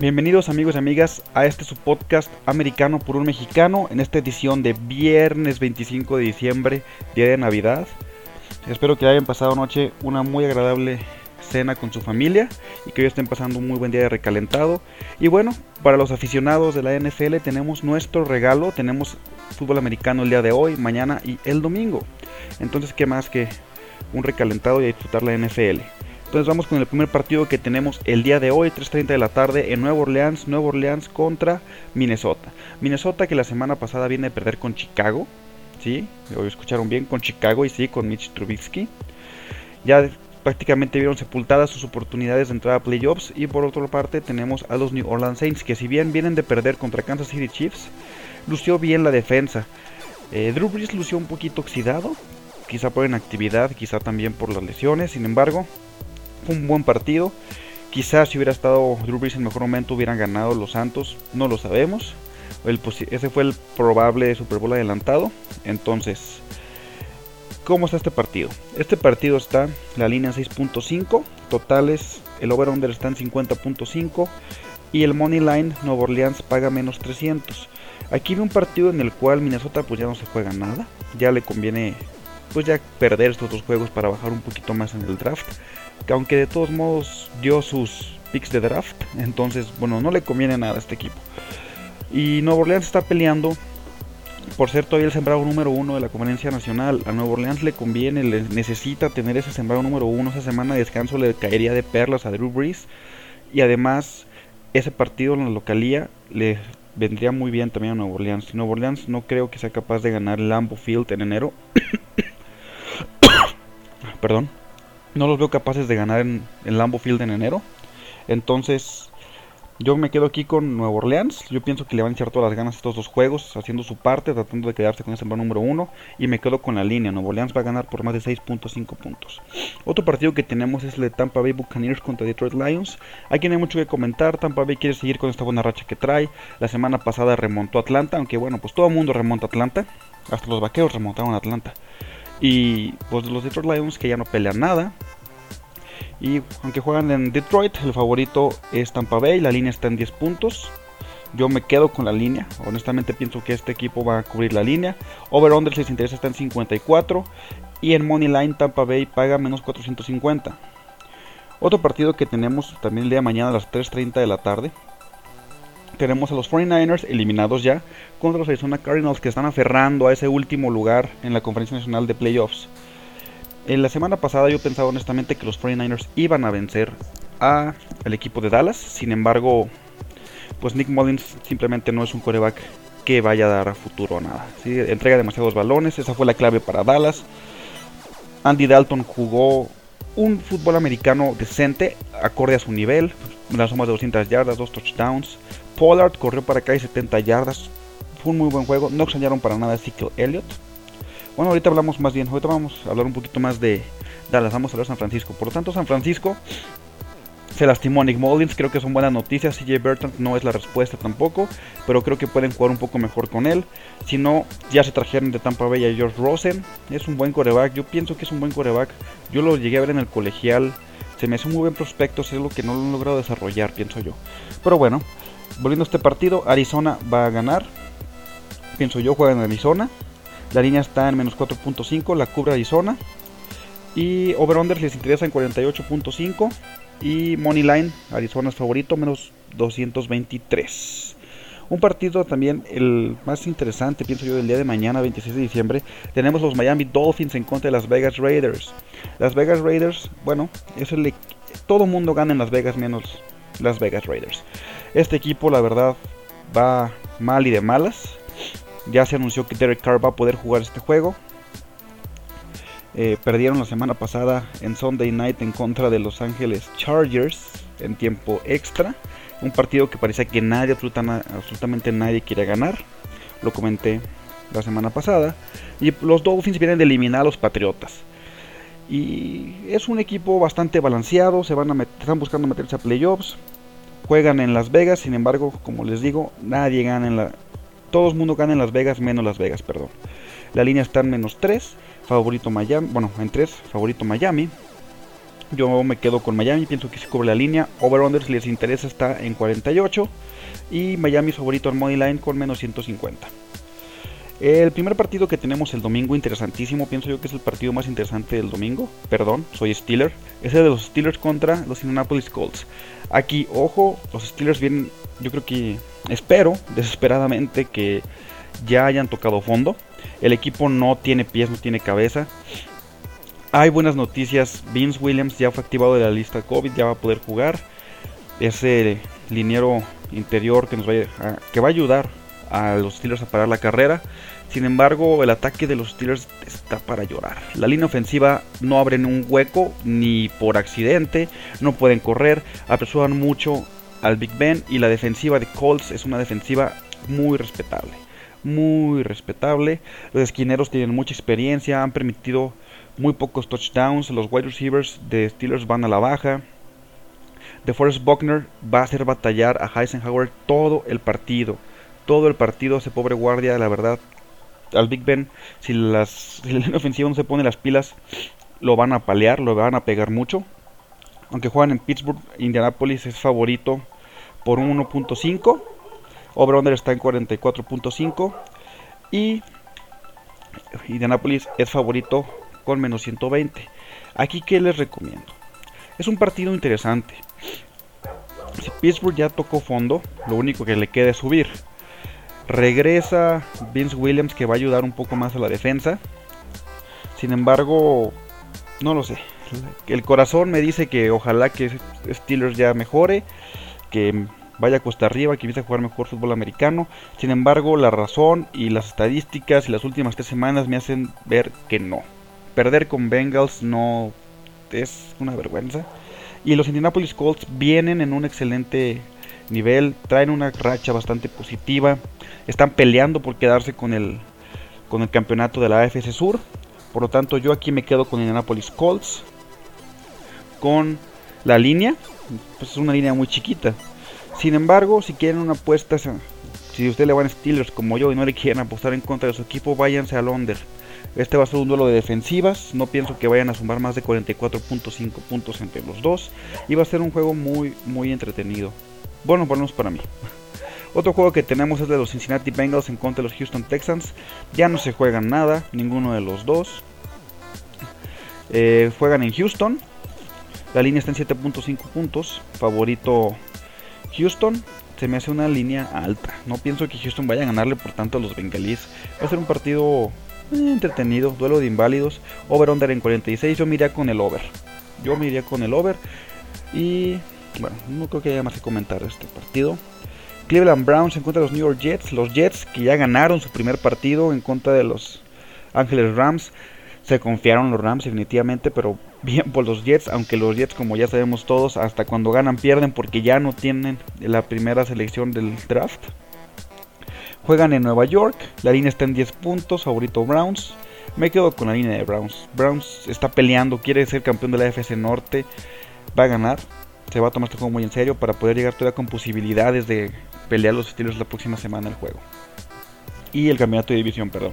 Bienvenidos amigos y amigas a este su podcast americano por un mexicano en esta edición de viernes 25 de diciembre, día de Navidad. Espero que hayan pasado anoche una muy agradable cena con su familia y que hoy estén pasando un muy buen día de recalentado. Y bueno, para los aficionados de la NFL tenemos nuestro regalo, tenemos fútbol americano el día de hoy, mañana y el domingo. Entonces, ¿qué más que un recalentado y disfrutar la NFL? Entonces vamos con el primer partido que tenemos el día de hoy, 3.30 de la tarde, en Nueva Orleans, Nueva Orleans contra Minnesota. Minnesota que la semana pasada viene a perder con Chicago, ¿sí? Hoy escucharon bien, con Chicago y sí, con Mitch Trubisky. Ya prácticamente vieron sepultadas sus oportunidades de entrar a playoffs. Y por otra parte tenemos a los New Orleans Saints, que si bien vienen de perder contra Kansas City Chiefs, lució bien la defensa. Eh, Drew Brees lució un poquito oxidado, quizá por inactividad, quizá también por las lesiones. Sin embargo, fue un buen partido. Quizás si hubiera estado Drew Brees en mejor momento hubieran ganado los Santos, no lo sabemos. ese fue el probable Super Bowl adelantado. Entonces, ¿cómo está este partido? Este partido está la línea 6.5, totales, el over-under está en 50.5 y el money line Nueva Orleans paga menos 300. Aquí vi un partido en el cual Minnesota pues ya no se juega nada, ya le conviene pues ya perder estos dos juegos para bajar un poquito más en el draft aunque de todos modos dio sus picks de draft, entonces, bueno, no le conviene nada a este equipo. Y Nueva Orleans está peleando por ser todavía el sembrado número uno de la conferencia nacional. A Nueva Orleans le conviene, le necesita tener ese sembrado número uno. Esa semana de descanso le caería de perlas a Drew Brees. Y además, ese partido en la localía le vendría muy bien también a Nueva Orleans. Nueva Orleans no creo que sea capaz de ganar Lambo Field en enero. Perdón no los veo capaces de ganar en el Lambo Field en enero. Entonces, yo me quedo aquí con Nueva Orleans. Yo pienso que le van a echar todas las ganas a estos dos juegos, haciendo su parte, tratando de quedarse con ese sembrado número uno. Y me quedo con la línea. Nueva Orleans va a ganar por más de 6.5 puntos. Otro partido que tenemos es el de Tampa Bay Buccaneers contra Detroit Lions. Aquí no hay mucho que comentar. Tampa Bay quiere seguir con esta buena racha que trae. La semana pasada remontó Atlanta, aunque bueno, pues todo el mundo remonta Atlanta. Hasta los vaqueros remontaron Atlanta. Y pues los Detroit Lions que ya no pelean nada. Y aunque juegan en Detroit, el favorito es Tampa Bay, la línea está en 10 puntos. Yo me quedo con la línea, honestamente pienso que este equipo va a cubrir la línea. Over-under si les interesa está en 54 y en Money Line Tampa Bay paga menos 450. Otro partido que tenemos también el día de mañana a las 3.30 de la tarde. Tenemos a los 49ers eliminados ya contra los Arizona Cardinals que están aferrando a ese último lugar en la Conferencia Nacional de Playoffs. En la semana pasada yo pensaba honestamente que los 49ers iban a vencer a el equipo de Dallas. Sin embargo, pues Nick Mullins simplemente no es un coreback que vaya a dar a futuro a nada. Entrega demasiados balones, esa fue la clave para Dallas. Andy Dalton jugó un fútbol americano decente, acorde a su nivel. Las más de 200 yardas, dos touchdowns. Pollard corrió para acá y 70 yardas. Fue un muy buen juego. No extrañaron para nada a Ezekiel Elliott. Bueno, ahorita hablamos más bien, ahorita vamos a hablar un poquito más de Dallas, vamos a hablar de San Francisco. Por lo tanto, San Francisco se lastimó a Nick Mullins, creo que son buenas noticias. CJ Burton no es la respuesta tampoco, pero creo que pueden jugar un poco mejor con él. Si no, ya se trajeron de Tampa Bay a George Rosen, es un buen coreback. Yo pienso que es un buen coreback. Yo lo llegué a ver en el colegial, se me hace un muy buen prospecto, es lo que no lo han logrado desarrollar, pienso yo. Pero bueno, volviendo a este partido, Arizona va a ganar. Pienso yo, juega en Arizona. La línea está en menos 4.5, la cubre Arizona. Y over-under les interesa en 48.5. Y Money Line, Arizona es favorito, menos 223. Un partido también el más interesante, pienso yo, del día de mañana, 26 de diciembre. Tenemos los Miami Dolphins en contra de las Vegas Raiders. Las Vegas Raiders, bueno, es el, todo mundo gana en Las Vegas menos las Vegas Raiders. Este equipo, la verdad, va mal y de malas. Ya se anunció que Derek Carr va a poder jugar este juego. Eh, perdieron la semana pasada en Sunday Night en contra de Los Ángeles Chargers en tiempo extra. Un partido que parecía que nadie, absolutamente nadie quería ganar. Lo comenté la semana pasada. Y los Dolphins vienen de eliminar a los Patriotas. Y es un equipo bastante balanceado. Se van están buscando meterse a playoffs. Juegan en Las Vegas. Sin embargo, como les digo, nadie gana en la, todo el mundo gana en Las Vegas, menos Las Vegas, perdón. La línea está en menos 3, favorito Miami, bueno, en 3, favorito Miami. Yo me quedo con Miami, pienso que se cubre la línea. Over-under, si les interesa, está en 48. Y Miami favorito al money line con menos 150. El primer partido que tenemos el domingo, interesantísimo, pienso yo que es el partido más interesante del domingo. Perdón, soy Steeler. Es el de los Steelers contra los Indianapolis Colts. Aquí, ojo, los Steelers vienen, yo creo que, espero desesperadamente que ya hayan tocado fondo. El equipo no tiene pies, no tiene cabeza. Hay buenas noticias, Vince Williams ya fue activado de la lista COVID, ya va a poder jugar. Ese liniero interior que, nos va que va a ayudar a los Steelers a parar la carrera. Sin embargo, el ataque de los Steelers está para llorar. La línea ofensiva no abren un hueco ni por accidente, no pueden correr, apresuran mucho al Big Ben y la defensiva de Colts es una defensiva muy respetable. Muy respetable. Los esquineros tienen mucha experiencia, han permitido muy pocos touchdowns. Los wide receivers de Steelers van a la baja. De Forrest Buckner va a hacer batallar a Heisenhower todo el partido todo el partido ese pobre guardia, la verdad, al Big Ben, si, las, si la ofensiva no se pone las pilas, lo van a palear, lo van a pegar mucho. Aunque juegan en Pittsburgh, Indianapolis es favorito por un 1.5. Over-under está en 44.5. Y Indianapolis es favorito con menos 120. Aquí, ¿qué les recomiendo? Es un partido interesante. Si Pittsburgh ya tocó fondo, lo único que le queda es subir. Regresa Vince Williams que va a ayudar un poco más a la defensa. Sin embargo, no lo sé. El corazón me dice que ojalá que Steelers ya mejore, que vaya cuesta arriba, que empiece a jugar mejor fútbol americano. Sin embargo, la razón y las estadísticas y las últimas tres semanas me hacen ver que no. Perder con Bengals no es una vergüenza. Y los Indianapolis Colts vienen en un excelente nivel, traen una racha bastante positiva, están peleando por quedarse con el, con el campeonato de la AFC Sur. Por lo tanto, yo aquí me quedo con Indianapolis Colts. Con la línea, pues es una línea muy chiquita. Sin embargo, si quieren una apuesta, si ustedes le van a Steelers como yo y no le quieren apostar en contra de su equipo, váyanse al under. Este va a ser un duelo de defensivas. No pienso que vayan a sumar más de 44.5 puntos entre los dos. Y va a ser un juego muy, muy entretenido. Bueno, por para mí. Otro juego que tenemos es de los Cincinnati Bengals en contra de los Houston Texans. Ya no se juegan nada, ninguno de los dos. Eh, juegan en Houston. La línea está en 7.5 puntos. Favorito Houston. Se me hace una línea alta. No pienso que Houston vaya a ganarle por tanto a los Bengalíes. Va a ser un partido eh, entretenido. Duelo de inválidos. Over-under en 46. Yo me iría con el over. Yo me iría con el over. Y bueno, no creo que haya más que comentar este partido. Cleveland Browns en contra de los New York Jets. Los Jets que ya ganaron su primer partido en contra de los Ángeles Rams. Se confiaron los Rams definitivamente, pero bien por los Jets, aunque los Jets como ya sabemos todos, hasta cuando ganan pierden porque ya no tienen la primera selección del draft. Juegan en Nueva York, la línea está en 10 puntos, favorito Browns. Me quedo con la línea de Browns. Browns está peleando, quiere ser campeón de la FC Norte, va a ganar se va a tomar este juego muy en serio para poder llegar todavía con posibilidades de pelear los estilos la próxima semana el juego. Y el campeonato de división, perdón.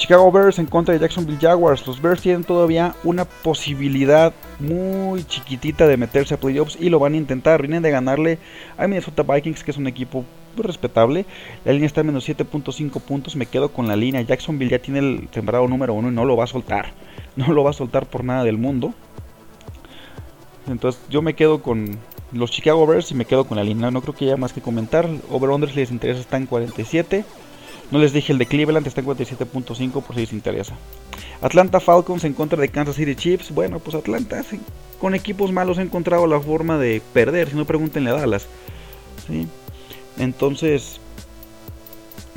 Chicago Bears en contra de Jacksonville Jaguars. Los Bears tienen todavía una posibilidad muy chiquitita de meterse a playoffs y lo van a intentar. Vienen de ganarle a Minnesota Vikings, que es un equipo respetable. La línea está en menos 7.5 puntos. Me quedo con la línea. Jacksonville ya tiene el sembrado número uno y no lo va a soltar. No lo va a soltar por nada del mundo. Entonces yo me quedo con los Chicago Bears y me quedo con la línea. No creo que haya más que comentar. Over-under si les interesa está en 47. No les dije el de Cleveland, está en 47.5 por si les interesa. Atlanta Falcons en contra de Kansas City Chiefs. Bueno, pues Atlanta con equipos malos ha encontrado la forma de perder. Si no, pregúntenle a Dallas. Entonces,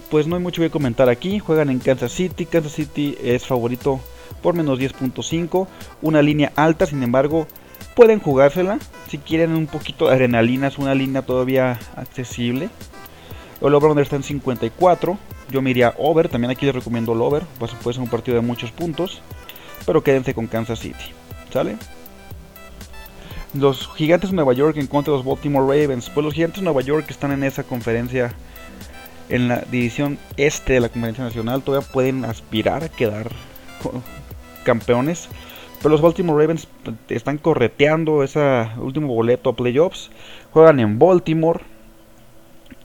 pues no hay mucho que comentar aquí. Juegan en Kansas City. Kansas City es favorito por menos 10.5. Una línea alta, sin embargo, pueden jugársela. Si quieren un poquito de adrenalina, es una línea todavía accesible. El over está en 54. Yo me iría over. También aquí les recomiendo el over. Pues puede ser un partido de muchos puntos. Pero quédense con Kansas City. ¿Sale? Los gigantes de Nueva York en contra de los Baltimore Ravens. Pues los gigantes de Nueva York están en esa conferencia. En la división este de la conferencia nacional. Todavía pueden aspirar a quedar campeones Pero los Baltimore Ravens están correteando ese último boleto a playoffs. Juegan en Baltimore.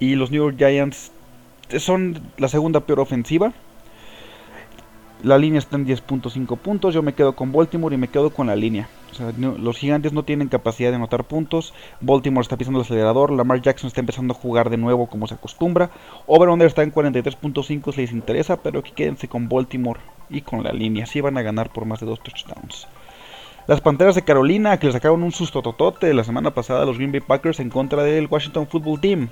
Y los New York Giants son la segunda peor ofensiva. La línea está en 10.5 puntos. Yo me quedo con Baltimore y me quedo con la línea. los gigantes no tienen capacidad de anotar puntos. Baltimore está pisando el acelerador. Lamar Jackson está empezando a jugar de nuevo como se acostumbra. Over-under está en 43.5 si les interesa. Pero aquí quédense con Baltimore y con la línea. Así van a ganar por más de dos touchdowns. Las Panteras de Carolina que le sacaron un susto totote la semana pasada a los Green Bay Packers en contra del Washington Football Team.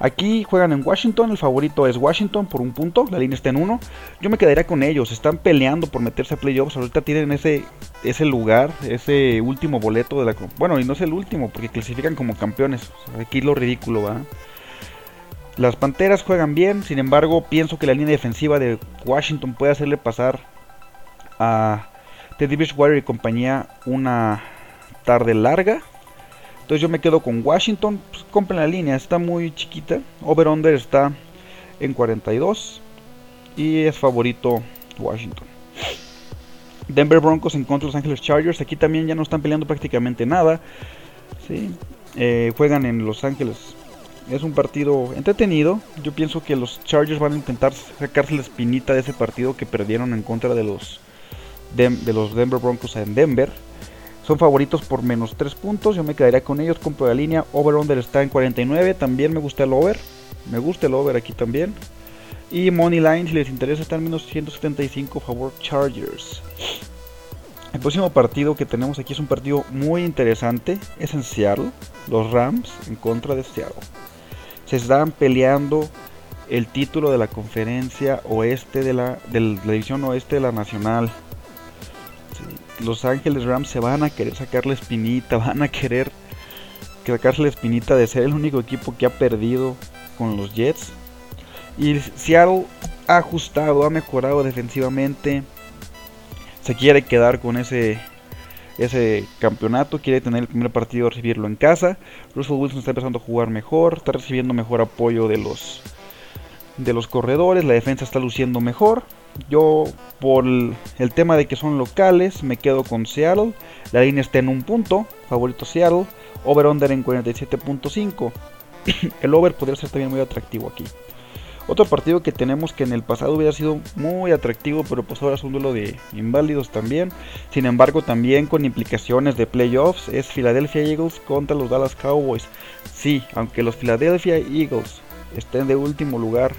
Aquí juegan en Washington, el favorito es Washington por un punto, la línea está en uno. Yo me quedaría con ellos, están peleando por meterse a playoffs, ahorita tienen ese, ese lugar, ese último boleto de la... Bueno, y no es el último, porque clasifican como campeones, aquí lo ridículo va. Las Panteras juegan bien, sin embargo pienso que la línea defensiva de Washington puede hacerle pasar a Teddy Bridgewater y compañía una tarde larga. Entonces yo me quedo con Washington. Pues compren la línea, está muy chiquita. Over-under está en 42. Y es favorito Washington. Denver Broncos en contra de Los Angeles Chargers. Aquí también ya no están peleando prácticamente nada. Eh, juegan en Los Ángeles. Es un partido entretenido. Yo pienso que los Chargers van a intentar sacarse la espinita de ese partido que perdieron en contra de los, de los Denver Broncos en Denver. Son favoritos por menos 3 puntos. Yo me quedaría con ellos. Compro la línea. Over-under está en 49. También me gusta el over. Me gusta el over aquí también. Y Money Line, si les interesa, está en menos 175 favor Chargers. El próximo partido que tenemos aquí es un partido muy interesante. Es en Seattle. Los Rams en contra de Seattle. Se están peleando el título de la conferencia oeste de la, de la división oeste de la nacional. Los Ángeles Rams se van a querer sacar la espinita, van a querer sacarse la espinita de ser el único equipo que ha perdido con los Jets. Y Seattle ha ajustado, ha mejorado defensivamente. Se quiere quedar con ese, ese campeonato, quiere tener el primer partido, recibirlo en casa. Russell Wilson está empezando a jugar mejor, está recibiendo mejor apoyo de los, de los corredores, la defensa está luciendo mejor. Yo, por el, tema de que son locales, me quedo con Seattle. La línea está en un punto, favorito Seattle. Over-under en 47.5. el over podría ser también muy atractivo aquí. Otro partido que tenemos que en el pasado hubiera sido muy atractivo, pero pues ahora es un duelo de inválidos también. Sin embargo, también con implicaciones de playoffs, es Philadelphia Eagles contra los Dallas Cowboys. Sí, aunque los Philadelphia Eagles estén de último lugar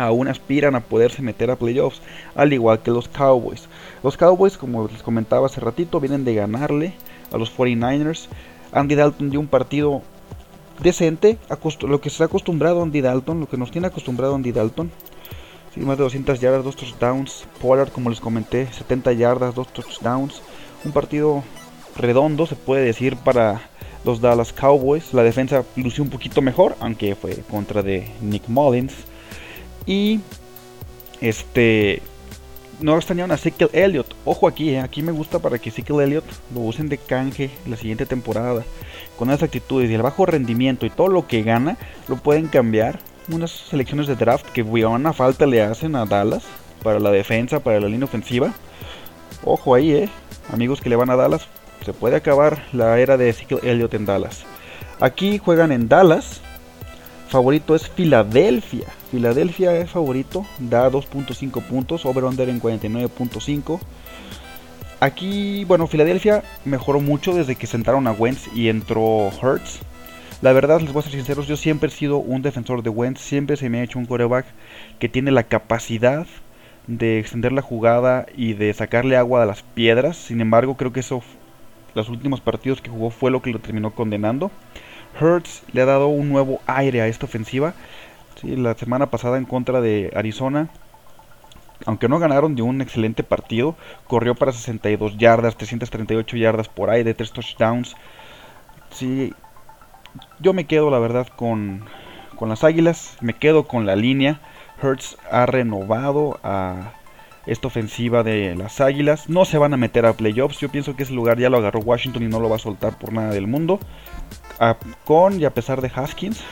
aún aspiran a poderse meter a playoffs, al igual que los Cowboys. Los Cowboys, como les comentaba hace ratito, vienen de ganarle a los 49ers. Andy Dalton dio un partido decente, lo que se ha acostumbrado Andy Dalton, lo que nos tiene acostumbrado Andy Dalton. más de 200 yardas, 2 touchdowns. Pollard, como les comenté, 70 yardas, 2 touchdowns. Un partido redondo, se puede decir, para los Dallas Cowboys. La defensa lució un poquito mejor, aunque fue contra de Nick Mullins. Y este no extrañaron a Ezekiel Elliott. Ojo aquí, eh, aquí me gusta para que Ezekiel Elliott lo usen de canje la siguiente temporada. Con esas actitudes y el bajo rendimiento y todo lo que gana, lo pueden cambiar. Unas selecciones de draft que buena falta le hacen a Dallas para la defensa, para la línea ofensiva. Ojo ahí, eh, amigos que le van a Dallas. Se puede acabar la era de Ezekiel Elliott en Dallas. Aquí juegan en Dallas, favorito es Filadelfia. Filadelfia es favorito, da 2.5 puntos, over-under en 49.5. Aquí, bueno, Filadelfia mejoró mucho desde que sentaron a Wentz y entró Hurts. La verdad, les voy a ser sinceros, yo siempre he sido un defensor de Wentz, siempre se me ha hecho un quarterback que tiene la capacidad de extender la jugada y de sacarle agua a las piedras. Sin embargo, creo que eso, los últimos partidos que jugó fue lo que lo terminó condenando. Hurts le ha dado un nuevo aire a esta ofensiva. la semana pasada en contra de Arizona, aunque no ganaron de un excelente partido, corrió para 62 yardas, 338 yardas por de 3 touchdowns. Sí, yo me quedo la verdad con, con las Águilas, me quedo con la línea. Hurts ha renovado a esta ofensiva de las Águilas. No se van a meter a playoffs. Yo pienso que ese lugar ya lo agarró Washington y no lo va a soltar por nada del mundo con y a pesar de Haskins,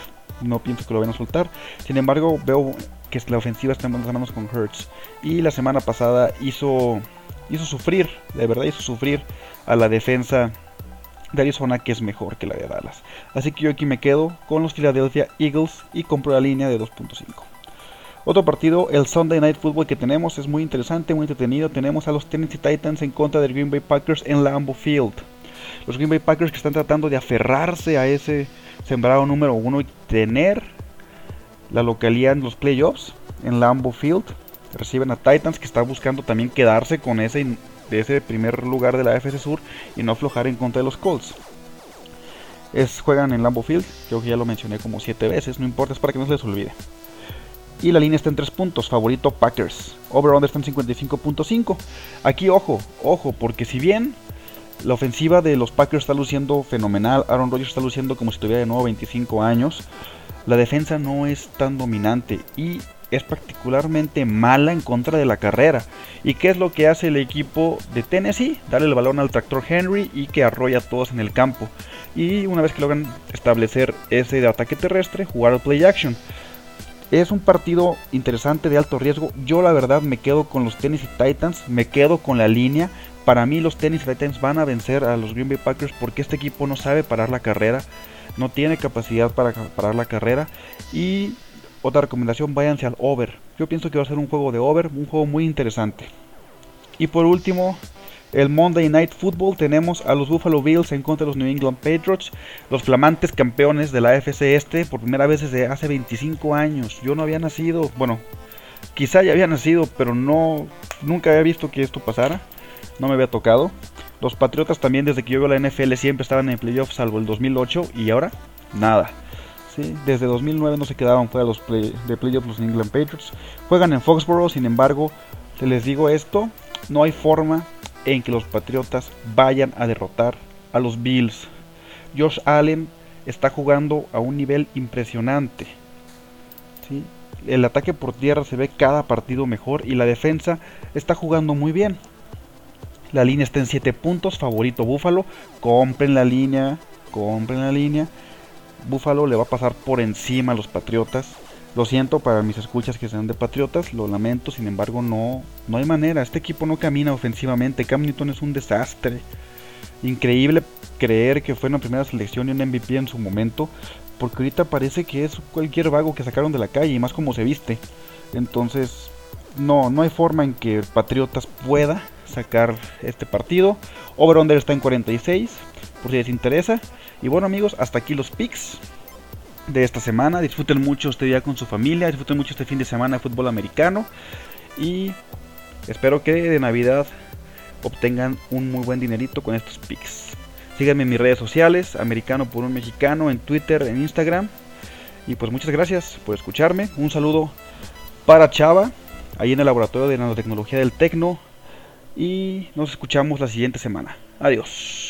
no pienso que lo vayan a soltar. Sin embargo, veo que la ofensiva está en buenas manos con Hurts. Y la semana pasada hizo hizo sufrir, de verdad hizo sufrir a la defensa de Arizona que es mejor que la de Dallas. Así que yo aquí me quedo con los Philadelphia Eagles y compro la línea de 2.5. Otro partido, el Sunday Night Football que tenemos, es muy interesante, muy entretenido. Tenemos a los Tennessee Titans en contra del Green Bay Packers en Lambeau Field. Los Green Bay Packers que están tratando de aferrarse a ese sembrado número uno y tener la localidad en los playoffs en Lambeau Field. Reciben a Titans que está buscando también quedarse con ese, de ese primer lugar de la AFC Sur y no aflojar en contra de los Colts. Es, juegan en Lambeau Field, creo que ya lo mencioné como 7 veces, no importa, es para que no se les olvide. Y la línea está en 3 puntos, favorito Packers. Over-under está en 55.5. Aquí ojo, ojo, porque si bien la ofensiva de los Packers está luciendo fenomenal, Aaron Rodgers está luciendo como si tuviera de nuevo 25 años, la defensa no es tan dominante y es particularmente mala en contra de la carrera. ¿Y qué es lo que hace el equipo de Tennessee? Darle el balón al tractor Henry y que arrolla a todos en el campo. Y una vez que logran establecer ese de ataque terrestre, jugar al play action. Es un partido interesante de alto riesgo. Yo la verdad me quedo con los Tennessee Titans, me quedo con la línea. Para mí los Tennessee Titans van a vencer a los Green Bay Packers porque este equipo no sabe parar la carrera, no tiene capacidad para parar la carrera. Y otra recomendación, váyanse al over. Yo pienso que va a ser un juego de over, un juego muy interesante. Y por último, el Monday Night Football tenemos a los Buffalo Bills en contra de los New England Patriots, los flamantes campeones de la AFC Este por primera vez desde hace 25 años. Yo no había nacido, bueno, quizá ya había nacido, pero no nunca había visto que esto pasara. No me había tocado. Los Patriotas también desde que yo veo la NFL siempre estaban en playoffs salvo el 2008 y ahora nada. Desde 2009 no se quedaban fuera los de playoffs los New England Patriots. Juegan en Foxborough, sin embargo, les digo esto, no hay forma en que los Patriotas vayan a derrotar a los Bills. Josh Allen está jugando a un nivel impresionante. El ataque por tierra se ve cada partido mejor y la defensa está jugando muy bien. La línea está en 7 puntos, favorito Búfalo. Compren la línea, compren la línea. Búfalo le va a pasar por encima a los Patriotas. Lo siento para mis escuchas que sean de Patriotas, lo lamento, sin embargo no, no hay manera. Este equipo no camina ofensivamente. Cam Newton es un desastre. Increíble creer que fue una primera selección y un MVP en su momento, porque ahorita parece que es cualquier vago que sacaron de la calle y más como se viste. Entonces, no, no hay forma en que Patriotas pueda sacar este partido. Over-under está en 46, por si les interesa. Y bueno amigos, hasta aquí los picks de esta semana. Disfruten mucho este día con su familia, disfruten mucho este fin de semana de fútbol americano y espero que de Navidad obtengan un muy buen dinerito con estos picks. Síganme en mis redes sociales, americano por un mexicano, en Twitter, en Instagram. Y pues muchas gracias por escucharme. Un saludo para Chava, ahí en el laboratorio de nanotecnología del Tecno. Y nos escuchamos la siguiente semana. Adiós.